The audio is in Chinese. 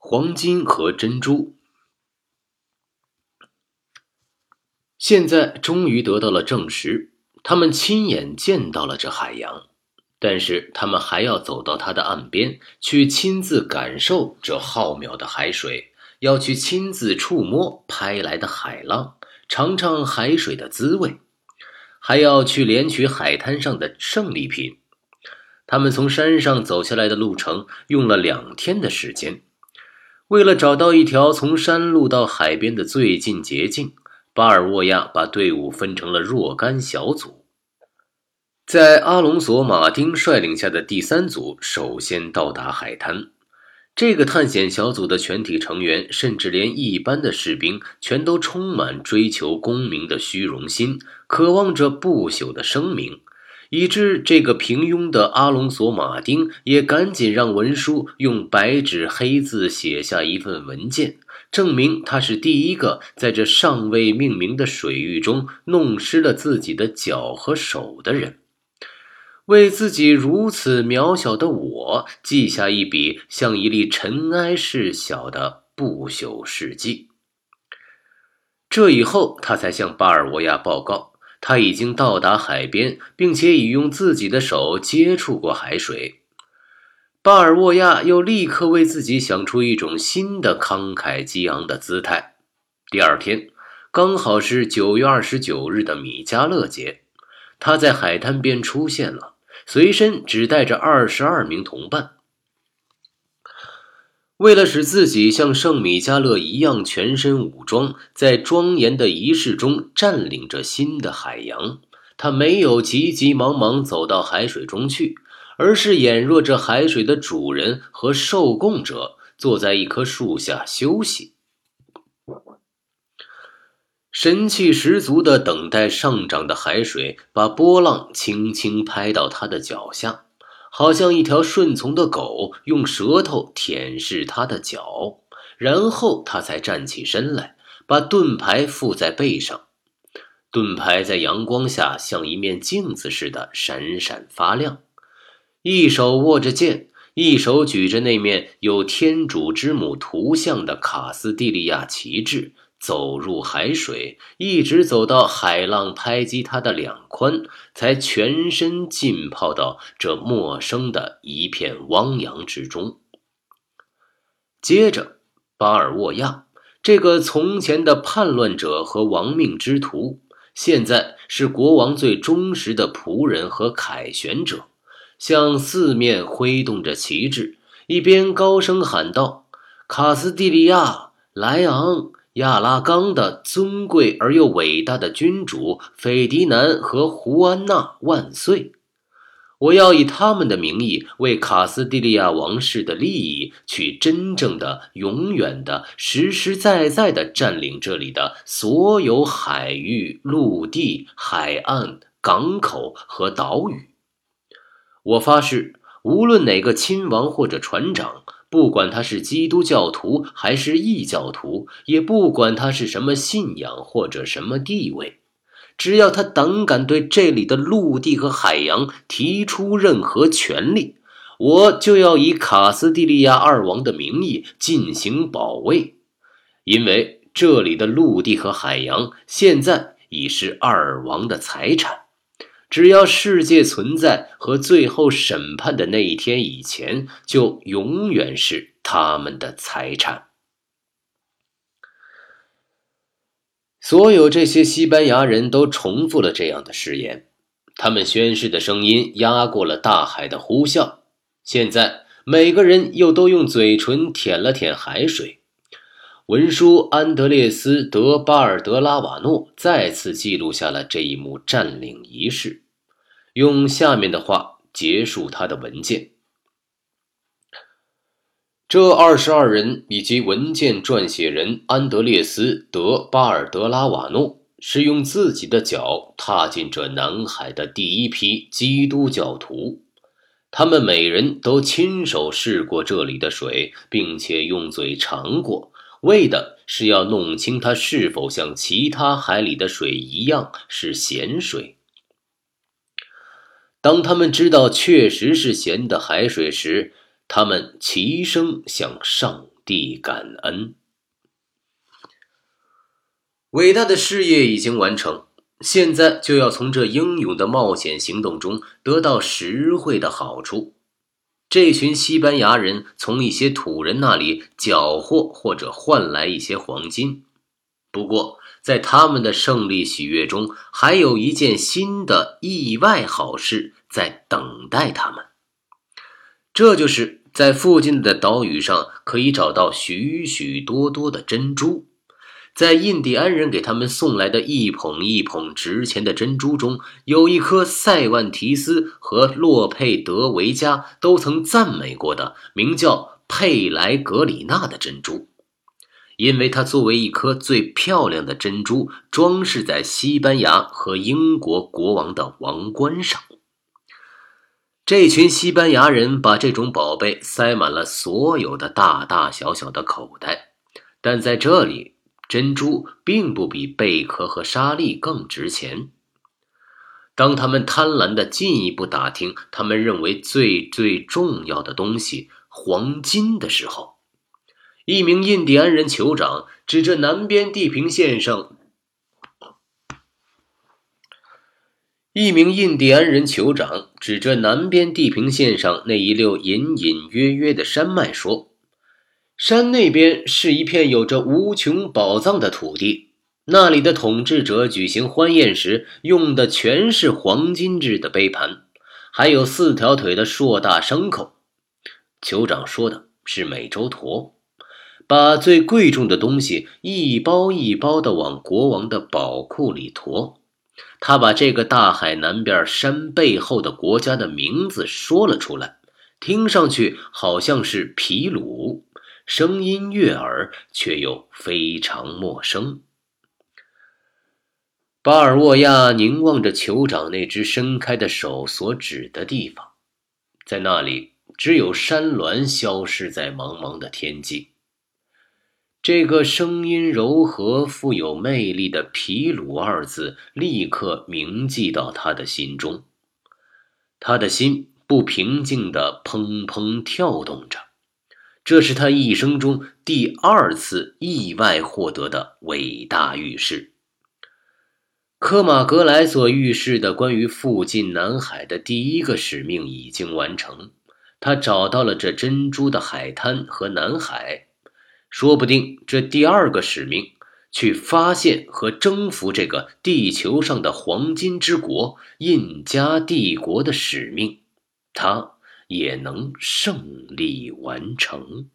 黄金和珍珠，现在终于得到了证实。他们亲眼见到了这海洋，但是他们还要走到它的岸边，去亲自感受这浩渺的海水，要去亲自触摸拍来的海浪，尝尝海水的滋味，还要去连取海滩上的胜利品。他们从山上走下来的路程用了两天的时间。为了找到一条从山路到海边的最近捷径，巴尔沃亚把队伍分成了若干小组。在阿隆索·马丁率领下的第三组首先到达海滩。这个探险小组的全体成员，甚至连一般的士兵，全都充满追求功名的虚荣心，渴望着不朽的声名。以致这个平庸的阿隆索·马丁也赶紧让文书用白纸黑字写下一份文件，证明他是第一个在这尚未命名的水域中弄湿了自己的脚和手的人，为自己如此渺小的我记下一笔像一粒尘埃似小的不朽事迹。这以后，他才向巴尔沃亚报告。他已经到达海边，并且已用自己的手接触过海水。巴尔沃亚又立刻为自己想出一种新的慷慨激昂的姿态。第二天，刚好是九月二十九日的米迦勒节，他在海滩边出现了，随身只带着二十二名同伴。为了使自己像圣米迦勒一样全身武装，在庄严的仪式中占领着新的海洋，他没有急急忙忙走到海水中去，而是俨若这海水的主人和受供者，坐在一棵树下休息，神气十足的等待上涨的海水把波浪轻轻拍到他的脚下。好像一条顺从的狗，用舌头舔舐他的脚，然后他才站起身来，把盾牌附在背上。盾牌在阳光下像一面镜子似的闪闪发亮。一手握着剑，一手举着那面有天主之母图像的卡斯蒂利亚旗帜。走入海水，一直走到海浪拍击他的两髋，才全身浸泡到这陌生的一片汪洋之中。接着，巴尔沃亚这个从前的叛乱者和亡命之徒，现在是国王最忠实的仆人和凯旋者，向四面挥动着旗帜，一边高声喊道：“卡斯蒂利亚，莱昂！”亚拉冈的尊贵而又伟大的君主斐迪南和胡安娜万岁！我要以他们的名义为卡斯蒂利亚王室的利益，去真正的、永远的、实实在在的占领这里的所有海域、陆地、海岸、港口和岛屿。我发誓，无论哪个亲王或者船长。不管他是基督教徒还是异教徒，也不管他是什么信仰或者什么地位，只要他胆敢对这里的陆地和海洋提出任何权利，我就要以卡斯蒂利亚二王的名义进行保卫，因为这里的陆地和海洋现在已是二王的财产。只要世界存在和最后审判的那一天以前，就永远是他们的财产。所有这些西班牙人都重复了这样的誓言，他们宣誓的声音压过了大海的呼啸。现在，每个人又都用嘴唇舔了舔海水。文书安德烈斯·德巴尔德拉瓦诺再次记录下了这一幕占领仪式，用下面的话结束他的文件：这二十二人以及文件撰写人安德烈斯·德巴尔德拉瓦诺是用自己的脚踏进这南海的第一批基督教徒，他们每人都亲手试过这里的水，并且用嘴尝过。为的是要弄清它是否像其他海里的水一样是咸水。当他们知道确实是咸的海水时，他们齐声向上帝感恩。伟大的事业已经完成，现在就要从这英勇的冒险行动中得到实惠的好处。这群西班牙人从一些土人那里缴获或者换来一些黄金，不过在他们的胜利喜悦中，还有一件新的意外好事在等待他们。这就是在附近的岛屿上可以找到许许多多的珍珠。在印第安人给他们送来的一捧一捧值钱的珍珠中，有一颗塞万提斯和洛佩德维加都曾赞美过的，名叫佩莱格里纳的珍珠，因为它作为一颗最漂亮的珍珠，装饰在西班牙和英国国王的王冠上。这群西班牙人把这种宝贝塞满了所有的大大小小的口袋，但在这里。珍珠并不比贝壳和沙粒更值钱。当他们贪婪的进一步打听他们认为最最重要的东西——黄金的时候，一名印第安人酋长指着南边地平线上，一名印第安人酋长指着南边地平线上那一溜隐隐约约的山脉说。山那边是一片有着无穷宝藏的土地，那里的统治者举行欢宴时用的全是黄金制的杯盘，还有四条腿的硕大牲口。酋长说的是美洲驼，把最贵重的东西一包一包的往国王的宝库里驮。他把这个大海南边山背后的国家的名字说了出来，听上去好像是皮鲁。声音悦耳，却又非常陌生。巴尔沃亚凝望着酋长那只伸开的手所指的地方，在那里只有山峦消失在茫茫的天际。这个声音柔和、富有魅力的“皮鲁”二字立刻铭记到他的心中，他的心不平静地砰砰跳动着。这是他一生中第二次意外获得的伟大预示。科马格莱所预示的关于附近南海的第一个使命已经完成，他找到了这珍珠的海滩和南海。说不定这第二个使命，去发现和征服这个地球上的黄金之国——印加帝国的使命，他。也能胜利完成。